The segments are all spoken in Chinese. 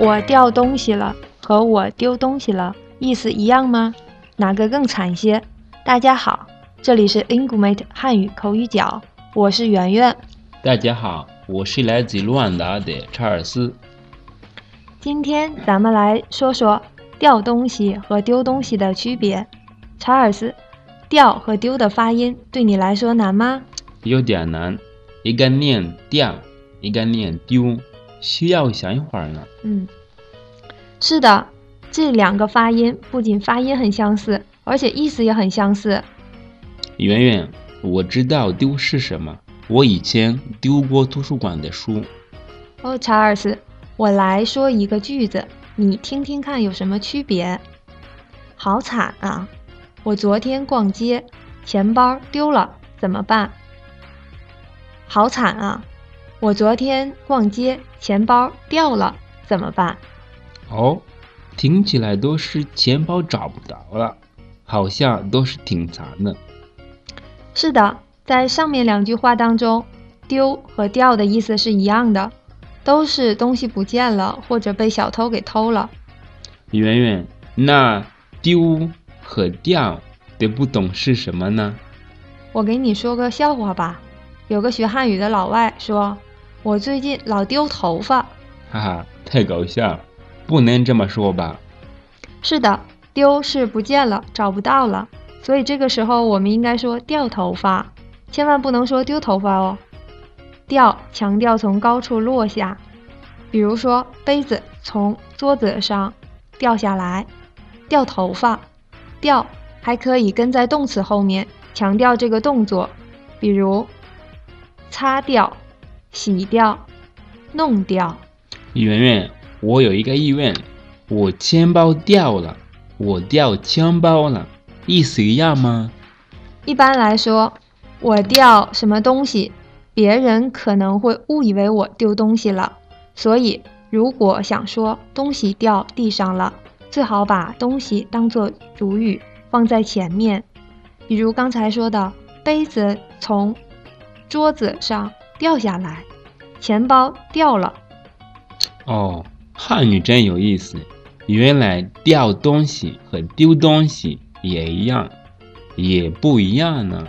我掉东西了和我丢东西了意思一样吗？哪个更惨些？大家好，这里是 Lingumate 汉语口语角，我是圆圆。大家好，我是来自卢旺达的查尔斯。今天咱们来说说掉东西和丢东西的区别。查尔斯，掉和丢的发音对你来说难吗？有点难，一个念掉，一个念丢，需要想一会儿呢。嗯，是的，这两个发音不仅发音很相似，而且意思也很相似。圆圆，我知道丢是什么，我以前丢过图书馆的书。哦，查尔斯，我来说一个句子，你听听看有什么区别？好惨啊！我昨天逛街，钱包丢了，怎么办？好惨啊！我昨天逛街，钱包掉了，怎么办？哦，听起来都是钱包找不着了，好像都是挺惨的。是的，在上面两句话当中，丢和掉的意思是一样的，都是东西不见了或者被小偷给偷了。圆圆，那丢和掉的不懂是什么呢？我给你说个笑话吧。有个学汉语的老外说：“我最近老丢头发。”哈哈，太搞笑！不能这么说吧？是的，丢是不见了，找不到了，所以这个时候我们应该说掉头发，千万不能说丢头发哦。掉强调从高处落下，比如说杯子从桌子上掉下来，掉头发。掉还可以跟在动词后面，强调这个动作，比如。擦掉、洗掉、弄掉。圆圆，我有一个疑问，我钱包掉了，我掉钱包了，意思一样吗？一般来说，我掉什么东西，别人可能会误以为我丢东西了。所以，如果想说东西掉地上了，最好把东西当做主语放在前面。比如刚才说的，杯子从。桌子上掉下来，钱包掉了。哦，汉语真有意思，原来掉东西和丢东西也一样，也不一样呢。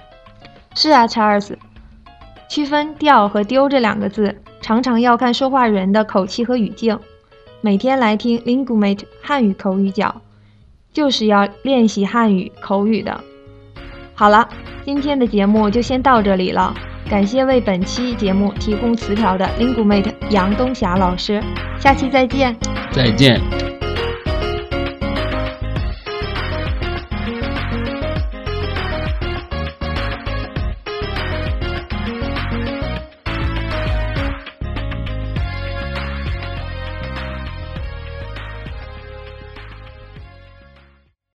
是啊，查尔斯，区分掉和丢这两个字，常常要看说话人的口气和语境。每天来听 Lingumate 汉语口语角，就是要练习汉语口语的。好了，今天的节目就先到这里了。感谢为本期节目提供词条的 Lingumate 杨东霞老师，下期再见。再见。